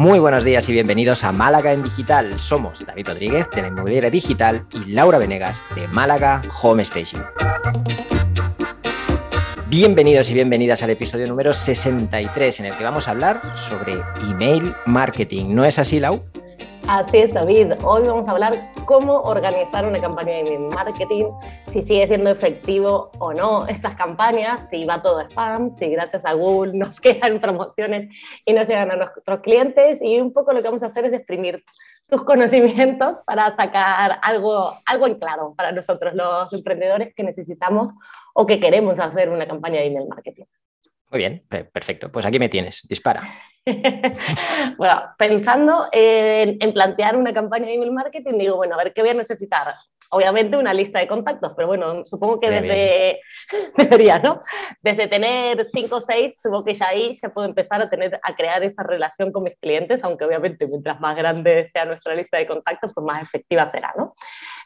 Muy buenos días y bienvenidos a Málaga en Digital. Somos David Rodríguez de la Inmobiliaria Digital y Laura Venegas de Málaga Home Station. Bienvenidos y bienvenidas al episodio número 63 en el que vamos a hablar sobre email marketing. ¿No es así, Lau? Así es, David. Hoy vamos a hablar cómo organizar una campaña de marketing, si sigue siendo efectivo o no estas campañas, si va todo spam, si gracias a Google nos quedan promociones y no llegan a nuestros clientes. Y un poco lo que vamos a hacer es exprimir tus conocimientos para sacar algo, algo en claro para nosotros, los emprendedores que necesitamos o que queremos hacer una campaña de email marketing. Muy bien, perfecto. Pues aquí me tienes, dispara. bueno, pensando en, en, plantear una campaña de email marketing, digo, bueno, a ver qué voy a necesitar obviamente una lista de contactos, pero bueno, supongo que desde, debería, ¿no? Desde tener cinco o seis, supongo que ya ahí se puede empezar a, tener, a crear esa relación con mis clientes, aunque obviamente mientras más grande sea nuestra lista de contactos, pues más efectiva será, ¿no?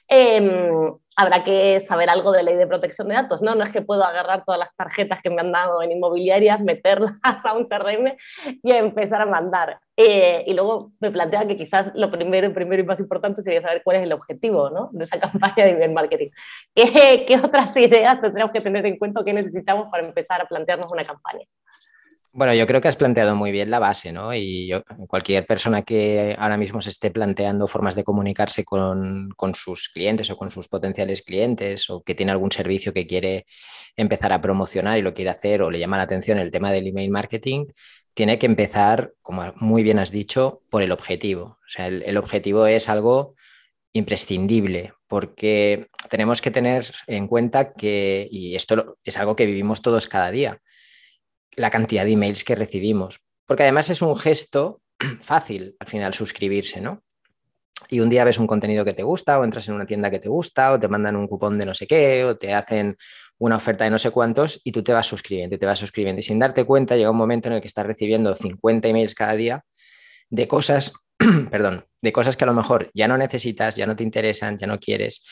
Em, habrá que saber algo de ley de protección de datos, ¿no? No es que puedo agarrar todas las tarjetas que me han dado en inmobiliarias, meterlas a un CRM y empezar a mandar. Eh, y luego me plantea que quizás lo primero, primero y más importante sería saber cuál es el objetivo ¿no? de esa campaña de email marketing. ¿Qué, ¿Qué otras ideas tendremos que tener en cuenta o qué necesitamos para empezar a plantearnos una campaña? Bueno, yo creo que has planteado muy bien la base, ¿no? Y cualquier persona que ahora mismo se esté planteando formas de comunicarse con, sus clientes o con sus potenciales clientes o que tiene algún servicio que quiere empezar a promocionar y lo quiere hacer o le llama la atención el tema del email marketing, tiene que empezar, como muy bien has dicho, por el objetivo. O sea, el objetivo es algo imprescindible porque tenemos que tener en cuenta que, y esto es algo que vivimos todos cada día, la cantidad de emails que recibimos. Porque además es un gesto fácil al final suscribirse, ¿no? Y un día ves un contenido que te gusta, o entras en una tienda que te gusta, o te mandan un cupón de no sé qué, o te hacen una oferta de no sé cuántos, y tú te vas suscribiendo, te vas suscribiendo. Y sin darte cuenta, llega un momento en el que estás recibiendo 50 emails cada día de cosas, perdón, de cosas que a lo mejor ya no necesitas, ya no te interesan, ya no quieres.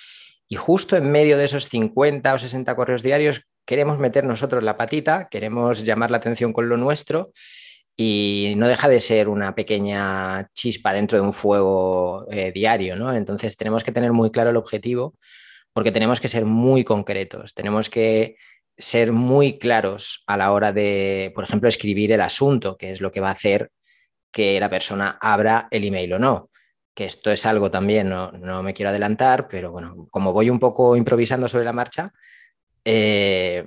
Y justo en medio de esos 50 o 60 correos diarios queremos meter nosotros la patita, queremos llamar la atención con lo nuestro y no deja de ser una pequeña chispa dentro de un fuego eh, diario, ¿no? Entonces tenemos que tener muy claro el objetivo porque tenemos que ser muy concretos, tenemos que ser muy claros a la hora de, por ejemplo, escribir el asunto, que es lo que va a hacer que la persona abra el email o no. Que esto es algo también, no, no me quiero adelantar, pero bueno, como voy un poco improvisando sobre la marcha, eh,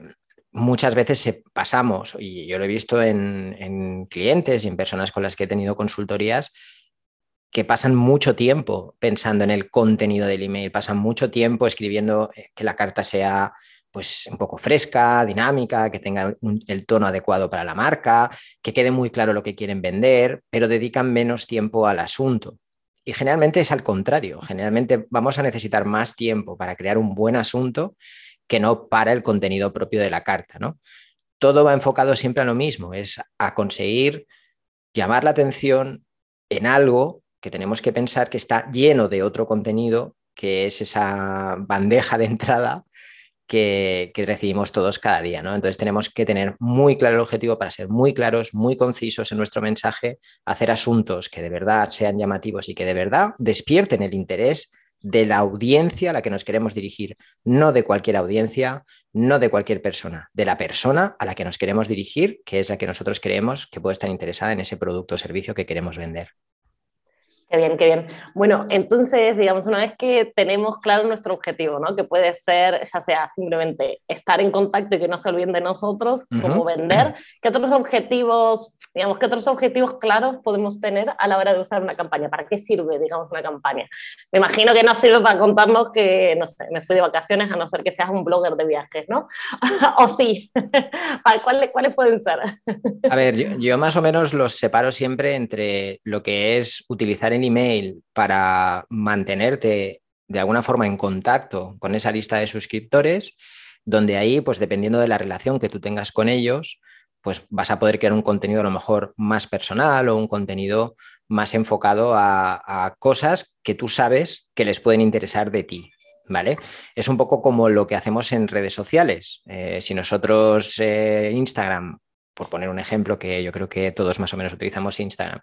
muchas veces pasamos, y yo lo he visto en, clientes y en personas con las que he tenido consultorías, que pasan mucho tiempo pensando en el contenido del email, pasan mucho tiempo escribiendo eh, que la carta sea pues un poco fresca, dinámica, que tenga el tono adecuado para la marca, que quede muy claro lo que quieren vender, pero dedican menos tiempo al asunto. Y generalmente es al contrario, generalmente vamos a necesitar más tiempo para crear un buen asunto que no para el contenido propio de la carta, ¿no? Todo va enfocado siempre a lo mismo, es a conseguir llamar la atención en algo que tenemos que pensar que está lleno de otro contenido, que es esa bandeja de entrada que, recibimos todos cada día. ¿no? Entonces tenemos que tener muy claro el objetivo para ser muy claros, muy concisos en nuestro mensaje, hacer asuntos que de verdad sean llamativos y que de verdad despierten el interés de la audiencia a la que nos queremos dirigir, no de cualquier audiencia, no de cualquier persona, de la persona a la que nos queremos dirigir, que es la que nosotros creemos que puede estar interesada en ese producto o servicio que queremos vender. Qué bien, qué bien. Bueno, entonces, digamos, una vez que tenemos claro nuestro objetivo, ¿no? Que puede ser, ya sea simplemente estar en contacto y que no se olviden de nosotros, como vender, ¿qué otros objetivos, digamos, qué otros objetivos claros podemos tener a la hora de usar una campaña? ¿Para qué sirve, digamos, una campaña? Me imagino que no sirve para contarnos que, no sé, me fui de vacaciones a no ser que seas un blogger de viajes, ¿no? o sí. ¿Cuáles, ¿Cuáles pueden ser? a ver, yo, yo más o menos los separo siempre entre lo que es utilizar el email para mantenerte de alguna forma en contacto con esa lista de suscriptores, donde ahí, pues dependiendo de la relación que tú tengas con ellos, pues vas a poder crear un contenido a lo mejor más personal o un contenido más enfocado a, cosas que tú sabes que les pueden interesar de ti. ¿Vale? Es un poco como lo que hacemos en redes sociales. Eh, si nosotros eh, Instagram, por poner un ejemplo que yo creo que todos más o menos utilizamos Instagram,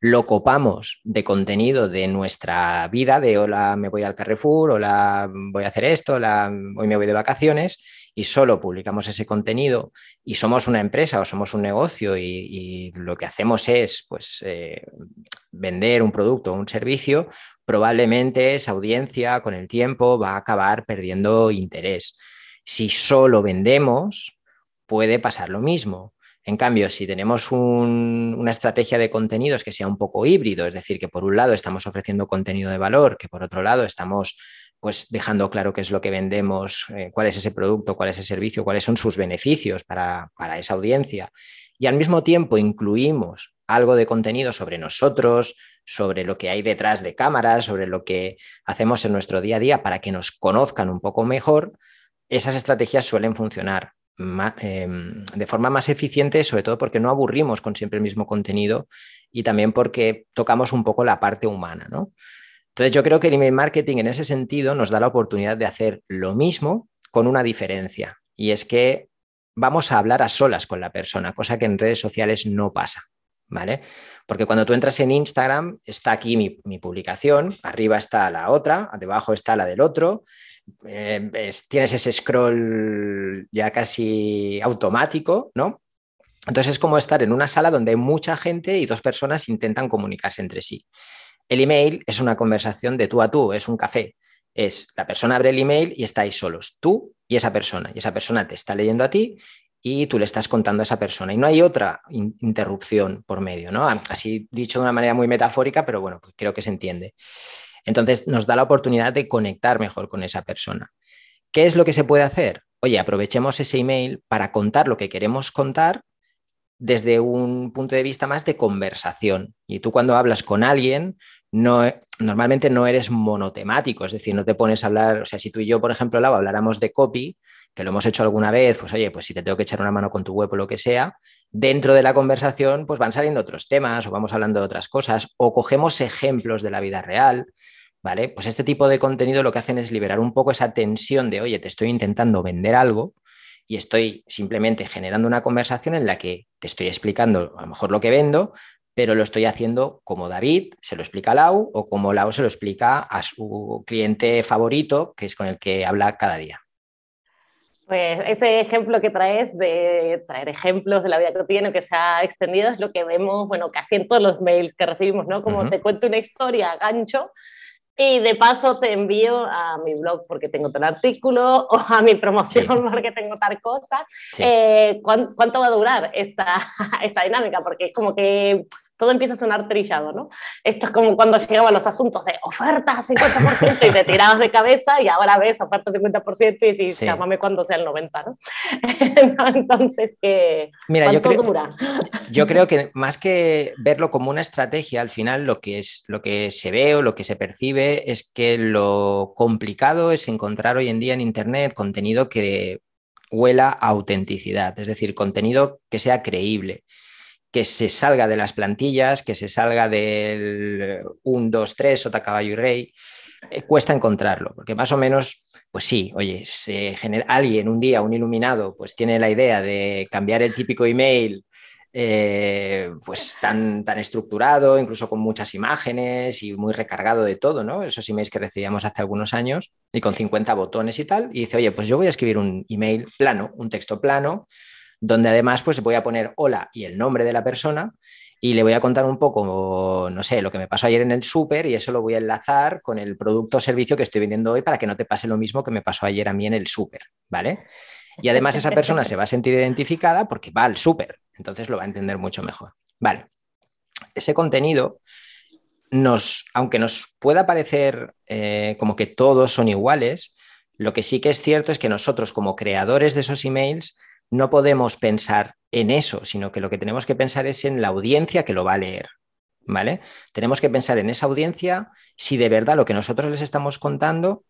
lo copamos de contenido de nuestra vida, de hola, me voy al Carrefour, hola, voy a hacer esto, hola, hoy me voy de vacaciones, y solo publicamos ese contenido y somos una empresa o somos un negocio y, lo que hacemos es pues, eh, vender un producto o un servicio, probablemente esa audiencia con el tiempo va a acabar perdiendo interés. Si solo vendemos, puede pasar lo mismo. En cambio, si tenemos una estrategia de contenidos que sea un poco híbrido, es decir, que por un lado estamos ofreciendo contenido de valor, que por otro lado estamos pues dejando claro qué es lo que vendemos, eh, cuál es ese producto, cuál es ese servicio, cuáles son sus beneficios para, para esa audiencia. Y al mismo tiempo incluimos algo de contenido sobre nosotros, sobre lo que hay detrás de cámaras, sobre lo que hacemos en nuestro día a día para que nos conozcan un poco mejor, esas estrategias suelen funcionar em, de forma más eficiente, sobre todo porque no aburrimos con siempre el mismo contenido y también porque tocamos un poco la parte humana, ¿no? Entonces yo creo que el email marketing en ese sentido nos da la oportunidad de hacer lo mismo con una diferencia y es que vamos a hablar a solas con la persona, cosa que en redes sociales no pasa. ¿Vale? Porque cuando tú entras en Instagram, está aquí mi, publicación, arriba está la otra, debajo está la del otro, eh, tienes ese scroll ya casi automático, ¿no? Entonces es como estar en una sala donde hay mucha gente y dos personas intentan comunicarse entre sí. El email es una conversación de tú a tú, es un café. Es la persona abre el email y estáis solos, tú y esa persona. Y esa persona te está leyendo a ti y tú le estás contando a esa persona. Y no hay otra interrupción por medio, ¿no? Así dicho de una manera muy metafórica, pero bueno, pues creo que se entiende. Entonces nos da la oportunidad de conectar mejor con esa persona. ¿Qué es lo que se puede hacer? Oye, aprovechemos ese email para contar lo que queremos contar desde un punto de vista más de conversación. Y tú cuando hablas con alguien, no, normalmente no eres monotemático, es decir, no te pones a hablar, o sea, si tú y yo, por ejemplo, Lau, habláramos de copy, que lo hemos hecho alguna vez, pues oye, pues si te tengo que echar una mano con tu web o lo que sea, dentro de la conversación, pues van saliendo otros temas o vamos hablando de otras cosas o cogemos ejemplos de la vida real. ¿Vale? Pues este tipo de contenido lo que hacen es liberar un poco esa tensión de, oye, te estoy intentando vender algo, y estoy simplemente generando una conversación en la que te estoy explicando a lo mejor lo que vendo, pero lo estoy haciendo como David se lo explica a Lau o como Lau se lo explica a su cliente favorito, que es con el que habla cada día. Pues ese ejemplo que traes de traer ejemplos de la vida cotidiana que se ha extendido es lo que vemos, bueno, casi en todos los mails que recibimos, ¿no? Como te cuento una historia, gancho, y de paso te envío a mi blog porque tengo tal artículo o a mi promoción porque tengo tal cosa. Eh, ¿cuánto, va a durar esta, esta dinámica? Porque es como que todo empieza a sonar trillado, ¿no? Esto es como cuando llegaban los asuntos de oferta 50% y te tirabas de cabeza y ahora ves oferta 50% y dices, llámame cuando sea el 90, ¿no? Entonces, ¿qué, Mira, ¿cuánto yo creo, dura? Yo creo que más que verlo como una estrategia, al final lo que, es, lo que se ve o lo que se percibe es que lo complicado es encontrar hoy en día en Internet contenido que huela a autenticidad, es decir, contenido que sea creíble que se salga de las plantillas, que se salga del 1, 2, 3, sota, caballo y rey, eh, cuesta encontrarlo, porque más o menos, pues sí, oye, se genera, alguien un día, un iluminado, pues tiene la idea de cambiar el típico email eh, pues tan, tan estructurado, incluso con muchas imágenes y muy recargado de todo, ¿no? Esos emails que recibíamos hace algunos años y con 50 botones y tal, y dice, oye, pues yo voy a escribir un email plano, un texto plano, donde además pues voy a poner hola y el nombre de la persona y le voy a contar un poco, no sé, lo que me pasó ayer en el súper y eso lo voy a enlazar con el producto o servicio que estoy vendiendo hoy para que no te pase lo mismo que me pasó ayer a mí en el súper, ¿vale? Y además esa persona se va a sentir identificada porque va al súper, entonces lo va a entender mucho mejor. Vale. Ese contenido nos, aunque nos pueda parecer eh, como que todos son iguales, lo que sí que es cierto es que nosotros como creadores de esos emails no podemos pensar en eso, sino que lo que tenemos que pensar es en la audiencia que lo va a leer. ¿Vale? Tenemos que pensar en esa audiencia si de verdad lo que nosotros les estamos contando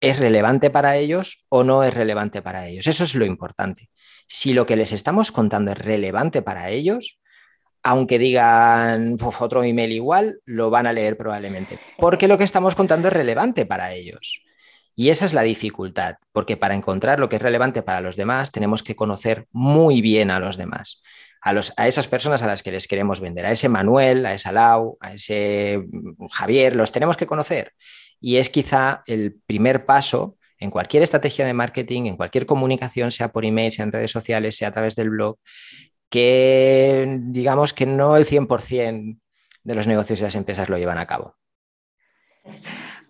es relevante para ellos o no es relevante para ellos. Eso es lo importante. Si lo que les estamos contando es relevante para ellos, aunque digan otro email igual, lo van a leer probablemente, porque lo que estamos contando es relevante para ellos. Y esa es la dificultad, porque para encontrar lo que es relevante para los demás tenemos que conocer muy bien a los demás, a, esas personas a las que les queremos vender, a ese Manuel, a ese Lau, a ese Javier, los tenemos que conocer. Y es quizá el primer paso en cualquier estrategia de marketing, en cualquier comunicación, sea por email, sea en redes sociales, sea a través del blog, que digamos que no el 100% de los negocios y las empresas lo llevan a cabo.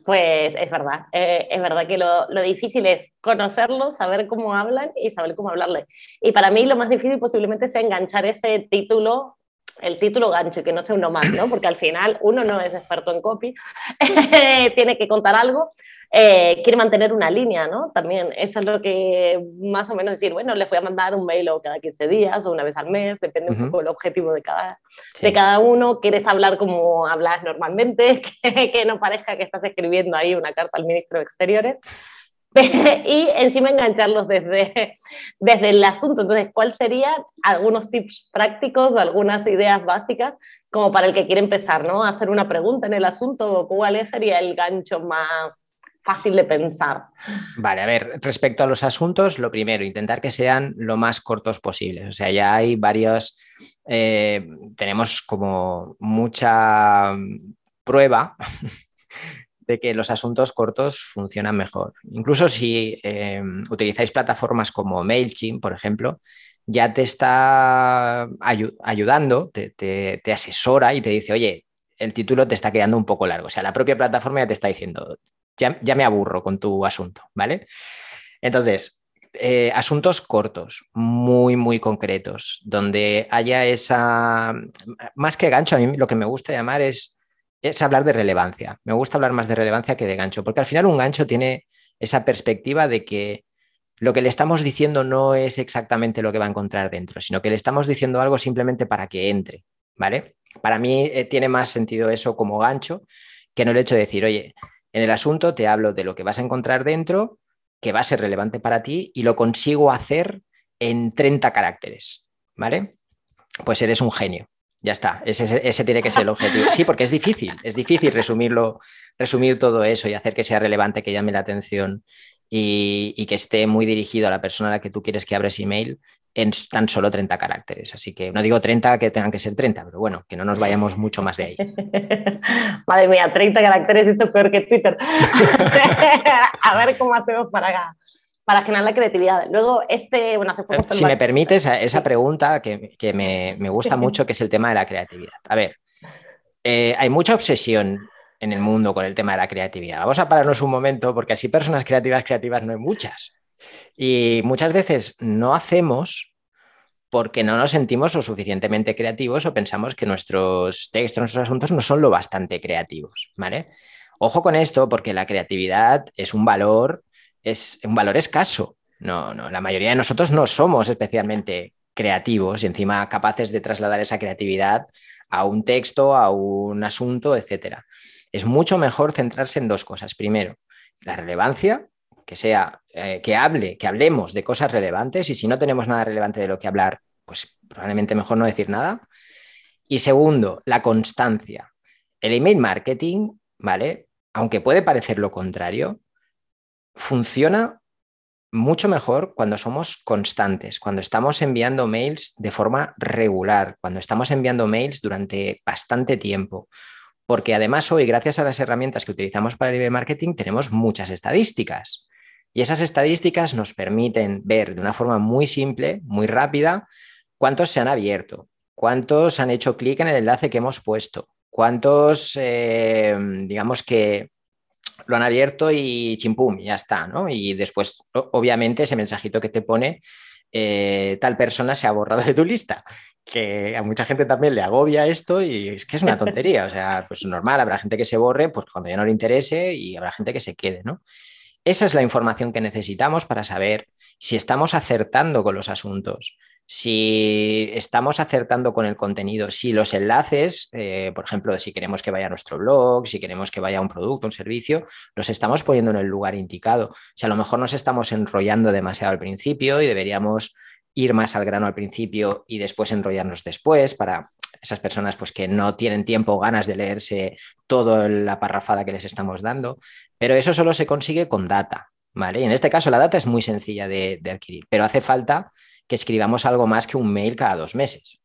Pues es verdad, eh, es verdad que lo, lo, difícil es conocerlos, saber cómo hablan y saber cómo hablarles. Y para mí lo más difícil posiblemente sea enganchar ese título, el título gancho, y que no sea uno más, ¿no? Porque al final uno no es experto en copy, tiene que contar algo, eh, quiere mantener una línea, ¿no? También eso es lo que más o menos decir, bueno, les voy a mandar un mail o cada 15 días o una vez al mes, depende un poco del objetivo de cada, de cada uno. Quieres hablar como hablas normalmente, que, que no parezca que estás escribiendo ahí una carta al ministro de Exteriores. y encima engancharlos desde, desde el asunto. Entonces, ¿cuáles serían algunos tips prácticos o algunas ideas básicas como para el que quiere empezar, ¿no? A hacer una pregunta en el asunto, ¿cuál sería el gancho más fácil de pensar. Vale, a ver, respecto a los asuntos, lo primero, intentar que sean lo más cortos posibles. O sea, ya hay varios, eh, tenemos como mucha prueba de que los asuntos cortos funcionan mejor. Incluso si eh, utilizáis plataformas como MailChimp, por ejemplo, ya te está ayudando, te, asesora y te dice, oye, el título te está quedando un poco largo. O sea, la propia plataforma ya te está diciendo, ya, me aburro con tu asunto, ¿vale? Entonces, eh, asuntos cortos, muy, muy concretos, donde haya esa, más que gancho, a mí lo que me gusta llamar es, es hablar de relevancia. Me gusta hablar más de relevancia que de gancho, porque al final un gancho tiene esa perspectiva de que lo que le estamos diciendo no es exactamente lo que va a encontrar dentro, sino que le estamos diciendo algo simplemente para que entre, ¿vale? Para mí eh, tiene más sentido eso como gancho que no el hecho de decir, oye, en el asunto te hablo de lo que vas a encontrar dentro, que va a ser relevante para ti y lo consigo hacer en 30 caracteres, ¿vale? Pues eres un genio. Ya está, ese, tiene que ser el objetivo. Sí, porque es difícil, es difícil resumirlo, resumir todo eso y hacer que sea relevante, que llame la atención y, que esté muy dirigido a la persona a la que tú quieres que abres email en tan solo 30 caracteres. Así que no digo 30 que tengan que ser 30, pero bueno, que no nos vayamos mucho más de ahí. Madre mía, 30 caracteres, esto es peor que Twitter. a ver cómo hacemos para, para generar la creatividad. Luego, este, bueno, hace poco... Si me permites, esa pregunta que, que me, me, gusta mucho, que es el tema de la creatividad. A ver, eh, hay mucha obsesión en el mundo con el tema de la creatividad. Vamos a pararnos un momento porque así personas creativas, creativas no hay muchas. Y muchas veces no hacemos porque no nos sentimos lo suficientemente creativos o pensamos que nuestros textos, nuestros asuntos no son lo bastante creativos, ¿vale? Ojo con esto porque la creatividad es un valor, es un valor escaso. No, no, la mayoría de nosotros no somos especialmente creativos y encima capaces de trasladar esa creatividad a un texto, a un asunto, etcétera es mucho mejor centrarse en dos cosas. Primero, la relevancia, que sea, eh, que hable, que hablemos de cosas relevantes y si no tenemos nada relevante de lo que hablar, pues probablemente mejor no decir nada. Y segundo, la constancia. El email marketing, ¿vale? Aunque puede parecer lo contrario, funciona mucho mejor cuando somos constantes, cuando estamos enviando mails de forma regular, cuando estamos enviando mails durante bastante tiempo, porque además hoy, gracias a las herramientas que utilizamos para el email marketing, tenemos muchas estadísticas. Y esas estadísticas nos permiten ver de una forma muy simple, muy rápida, cuántos se han abierto, cuántos han hecho clic en el enlace que hemos puesto, cuántos, eh, digamos que lo han abierto y chimpum, ya está, ¿no? Y después, obviamente, ese mensajito que te pone, eh, tal persona se ha borrado de tu lista que a mucha gente también le agobia esto y es que es una tontería, o sea, pues normal, habrá gente que se borre pues cuando ya no le interese y habrá gente que se quede, ¿no? Esa es la información que necesitamos para saber si estamos acertando con los asuntos, si estamos acertando con el contenido, si los enlaces, eh, por ejemplo, si queremos que vaya a nuestro blog, si queremos que vaya a un producto, un servicio, los estamos poniendo en el lugar indicado. Si a lo mejor nos estamos enrollando demasiado al principio y deberíamos ir más al grano al principio y después enrollarnos después para esas personas pues que no tienen tiempo o ganas de leerse toda la parrafada que les estamos dando, pero eso solo se consigue con data, ¿vale? Y en este caso la data es muy sencilla de, de adquirir, pero hace falta que escribamos algo más que un mail cada dos meses.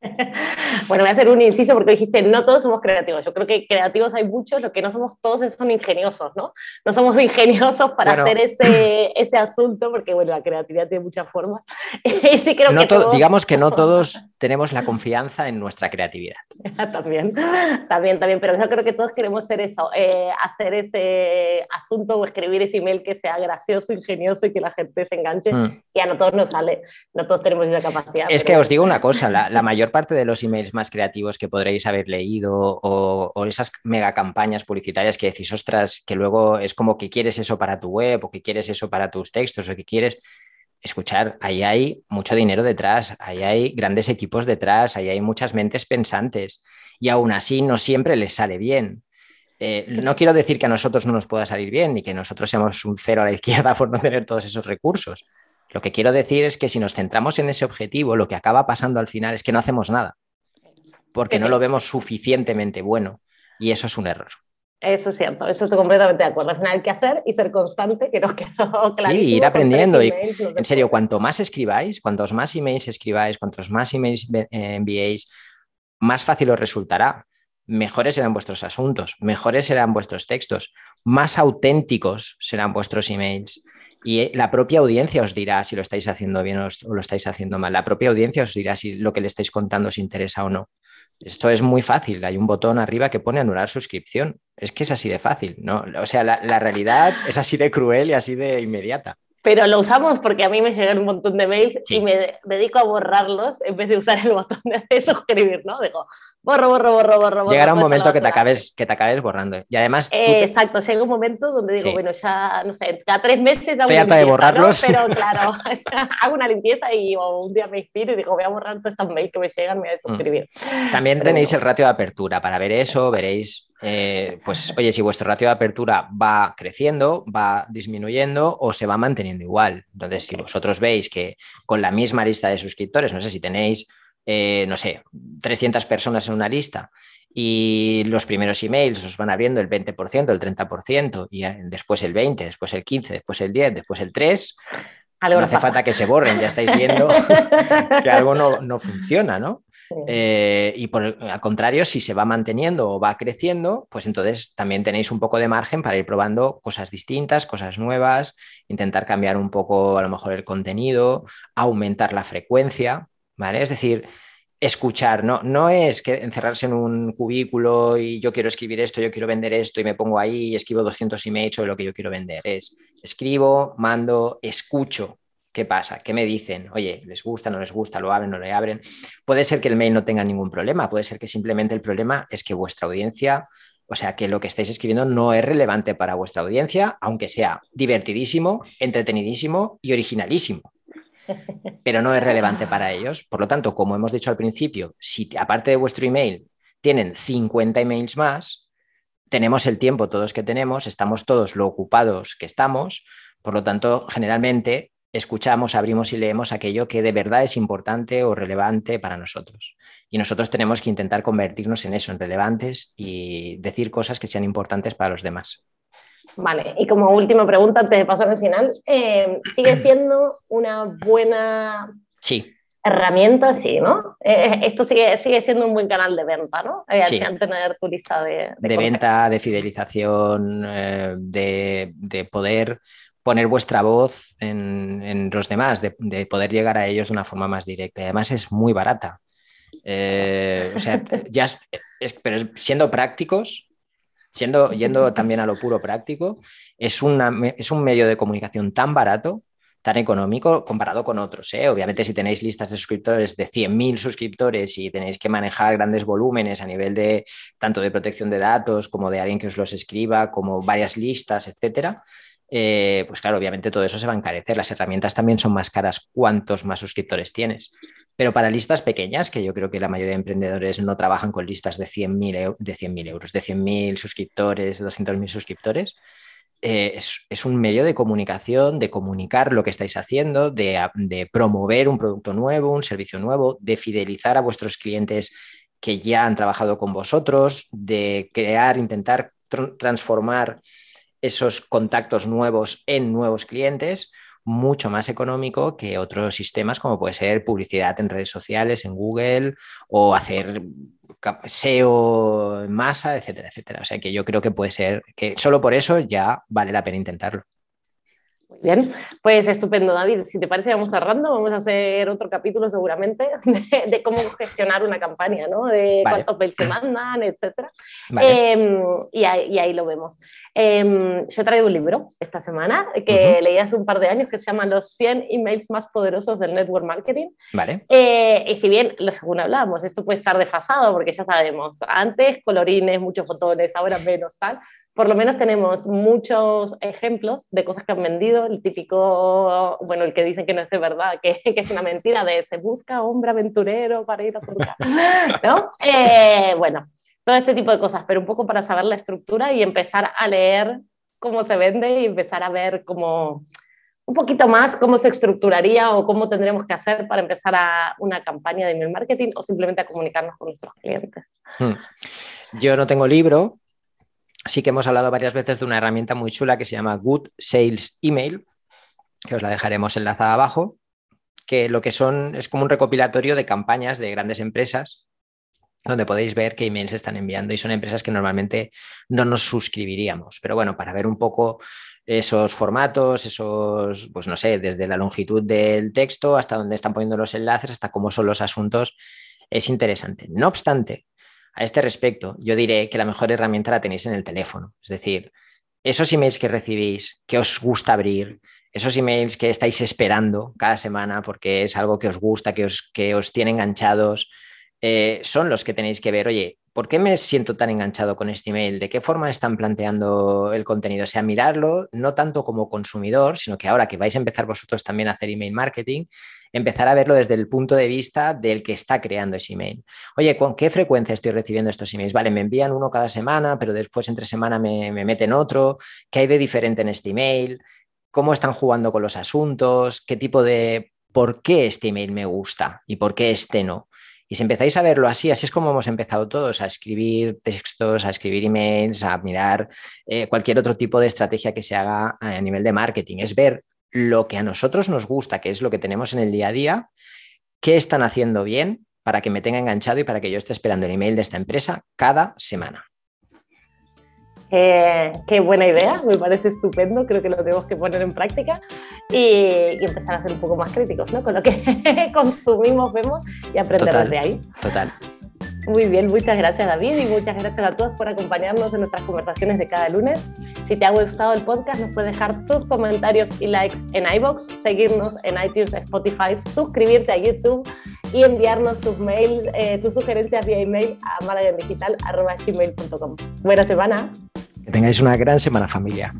Bueno, voy a hacer un inciso porque dijiste, no todos somos creativos. Yo creo que creativos hay muchos, lo que no somos todos son ingeniosos, ¿no? No somos ingeniosos para hacer ese, ese asunto, porque bueno, la creatividad tiene muchas formas. sí creo que digamos que no todos tenemos la confianza en nuestra creatividad. también, también, también, pero yo creo que todos queremos ser eso, eh, hacer ese asunto o escribir ese email que sea gracioso, ingenioso y que la gente se enganche. Mm. Y a no todos nos sale, no todos tenemos esa capacidad. Es que os digo una cosa, la, la mayor parte de los emails más creativos que podréis haber leído o, esas mega campañas publicitarias que decís, ostras, que luego es como que quieres eso para tu web o que quieres eso para tus textos o que quieres escuchar, ahí hay mucho dinero detrás, ahí hay grandes equipos detrás, ahí hay muchas mentes pensantes y aún así no siempre les sale bien. Eh, no quiero decir que a nosotros no nos pueda salir bien ni que nosotros seamos un cero a la izquierda por no tener todos esos recursos, lo que quiero decir es que si nos centramos en ese objetivo, lo que acaba pasando al final es que no hacemos nada, porque no lo vemos suficientemente bueno y eso es un error. Eso es cierto, eso estoy completamente de acuerdo. Al final hay que hacer y ser constante, que no quedó claro. Sí, ir aprendiendo. Y, en serio, cuanto más escribáis, cuantos más emails escribáis, cuantos más emails eh, enviéis, más fácil os resultará. Mejores serán vuestros asuntos, mejores serán vuestros textos, más auténticos serán vuestros emails. Y eh, la propia audiencia os dirá si lo estáis haciendo bien o lo estáis haciendo mal. La propia audiencia os dirá si lo que le estáis contando os interesa o no. Esto es muy fácil. Hay un botón arriba que pone anular suscripción. Es que es así de fácil, ¿no? O sea, la, la realidad es así de cruel y así de inmediata pero lo usamos porque a mí me llegan un montón de mails y me dedico a borrarlos en vez de usar el botón de suscribir, ¿no? Digo, borro, borro, borro, borro. Llegará un momento que te, acabes, que te acabes borrando. Y además. Exacto, llega un momento donde digo, bueno, ya, no sé, cada tres meses hago Estoy harta de borrarlos. Pero claro, hago una limpieza y un día me inspiro y digo, voy a borrar todos estos mails que me llegan, me voy a mm. suscribir. También tenéis el ratio de apertura. Para ver eso, veréis, eh, pues, oye, si vuestro ratio de apertura va creciendo, va disminuyendo o se va manteniendo igual. Entonces, si vosotros veis que con la misma lista de suscriptores, no sé si tenéis eh, no sé, 300 personas en una lista y los primeros emails os van abriendo el 20%, el 30% y eh, después el 20%, después el 15%, después el 10%, después el 3%. no hace falta que se borren, ya estáis viendo que algo no, funciona, ¿no? Eh, y por al contrario, si se va manteniendo o va creciendo, pues entonces también tenéis un poco de margen para ir probando cosas distintas, cosas nuevas, intentar cambiar un poco a lo mejor el contenido, aumentar la frecuencia, ¿vale? Es decir, escuchar, no, no es que encerrarse en un cubículo y yo quiero escribir esto, yo quiero vender esto y me pongo ahí y escribo 200 emails sobre lo que yo quiero vender. Es escribo, mando, escucho. ¿Qué pasa? ¿Qué me dicen? Oye, ¿les gusta, no les gusta? ¿Lo abren, no le abren? Puede ser que el mail no tenga ningún problema, puede ser que simplemente el problema es que vuestra audiencia, o sea, que lo que estáis escribiendo no es relevante para vuestra audiencia, aunque sea divertidísimo, entretenidísimo y originalísimo pero no es relevante para ellos. Por lo tanto, como hemos dicho al principio, si aparte de vuestro email tienen 50 emails más, tenemos el tiempo todos que tenemos, estamos todos lo ocupados que estamos, por lo tanto, generalmente escuchamos, abrimos y leemos aquello que de verdad es importante o relevante para nosotros. Y nosotros tenemos que intentar convertirnos en eso, en relevantes y decir cosas que sean importantes para los demás. Vale, y como última pregunta antes de pasar al final, eh, ¿sigue siendo una buena sí. herramienta? Sí, ¿no? Eh, esto sigue, sigue siendo un buen canal de venta, ¿no? Eh, sí. tener tu lista de... De, venta, de fidelización, de, de, poder poner vuestra voz en, en los demás, de, de, poder llegar a ellos de una forma más directa. Y además es muy barata. o sea, ya es, pero siendo prácticos, Siendo, yendo también a lo puro práctico, es, es un medio de comunicación tan barato, tan económico comparado con otros. ¿eh? Obviamente, si tenéis listas de suscriptores de 100.000 suscriptores y tenéis que manejar grandes volúmenes a nivel de tanto de protección de datos como de alguien que os los escriba, como varias listas, etcétera, eh, pues claro, obviamente todo eso se va a encarecer. Las herramientas también son más caras cuantos más suscriptores tienes. Pero para listas pequeñas, que yo creo que la mayoría de emprendedores no trabajan con listas de 100.000 de 100 euros, de 100.000 suscriptores, de 200.000 suscriptores, eh, es, un medio de comunicación, de comunicar lo que estáis haciendo, de, promover un producto nuevo, un servicio nuevo, de fidelizar a vuestros clientes que ya han trabajado con vosotros, de crear, intentar transformar esos contactos nuevos en nuevos clientes mucho más económico que otros sistemas como puede ser publicidad en redes sociales, en Google o hacer SEO en masa, etcétera, etcétera. O sea que yo creo que puede ser que solo por eso ya vale la pena intentarlo. Muy bien, pues estupendo, David. Si te parece, vamos cerrando. Vamos a hacer otro capítulo seguramente de, cómo gestionar una campaña, ¿no? De cuántos mails se mandan, etcétera. Em, y, ahí, lo vemos. Em, yo he traído un libro esta semana que leí hace un par de años que se llama Los 100 emails más poderosos del network marketing. Vale. Eh, y si bien, según hablábamos, esto puede estar desfasado porque ya sabemos, antes colorines, muchos fotones, ahora menos tal por lo menos tenemos muchos ejemplos de cosas que han vendido, el típico, bueno, el que dicen que no es de verdad, que, que es una mentira de se busca hombre aventurero para ir a su ¿no? Eh, bueno, todo este tipo de cosas, pero un poco para saber la estructura y empezar a leer cómo se vende y empezar a ver cómo, un poquito más cómo se estructuraría o cómo tendremos que hacer para empezar a una campaña de email marketing o simplemente a comunicarnos con nuestros clientes. Hmm. Yo no tengo libro, sí que hemos hablado varias veces de una herramienta muy chula que se llama Good Sales Email, que os la dejaremos enlazada abajo, que lo que son es como un recopilatorio de campañas de grandes empresas donde podéis ver qué emails están enviando y son empresas que normalmente no nos suscribiríamos. Pero bueno, para ver un poco esos formatos, esos, pues no sé, desde la longitud del texto hasta dónde están poniendo los enlaces, hasta cómo son los asuntos, es interesante. No obstante, a este respecto, yo diré que la mejor herramienta la tenéis en el teléfono. Es decir, esos emails que recibís, que os gusta abrir, esos emails que estáis esperando cada semana porque es algo que os gusta, que os, que os tiene enganchados, eh, son los que tenéis que ver, oye, ¿por qué me siento tan enganchado con este email? ¿De qué forma están planteando el contenido? O sea, mirarlo no tanto como consumidor, sino que ahora que vais a empezar vosotros también a hacer email marketing, empezar a verlo desde el punto de vista del que está creando ese email. Oye, ¿con qué frecuencia estoy recibiendo estos emails? Vale, me envían uno cada semana, pero después entre semana me, me meten otro. ¿Qué hay de diferente en este email? ¿Cómo están jugando con los asuntos? ¿Qué tipo de... ¿Por qué este email me gusta y por qué este no? Y si empezáis a verlo así, así es como hemos empezado todos, a escribir textos, a escribir emails, a mirar eh, cualquier otro tipo de estrategia que se haga a nivel de marketing. Es ver lo que a nosotros nos gusta, que es lo que tenemos en el día a día, qué están haciendo bien para que me tenga enganchado y para que yo esté esperando el email de esta empresa cada semana. Eh, qué buena idea, me parece estupendo, creo que lo tenemos que poner en práctica y, empezar a ser un poco más críticos ¿no? con lo que consumimos, vemos y aprender desde ahí. Total. Muy bien, muchas gracias David y muchas gracias a todos por acompañarnos en nuestras conversaciones de cada lunes. Si te ha gustado el podcast, nos puedes dejar tus comentarios y likes en iBox, seguirnos en iTunes, Spotify, suscribirte a YouTube y enviarnos tus mails, eh, tus sugerencias vía email a malagendigital.gmail.com. Buena semana. Que tengáis una gran semana familia.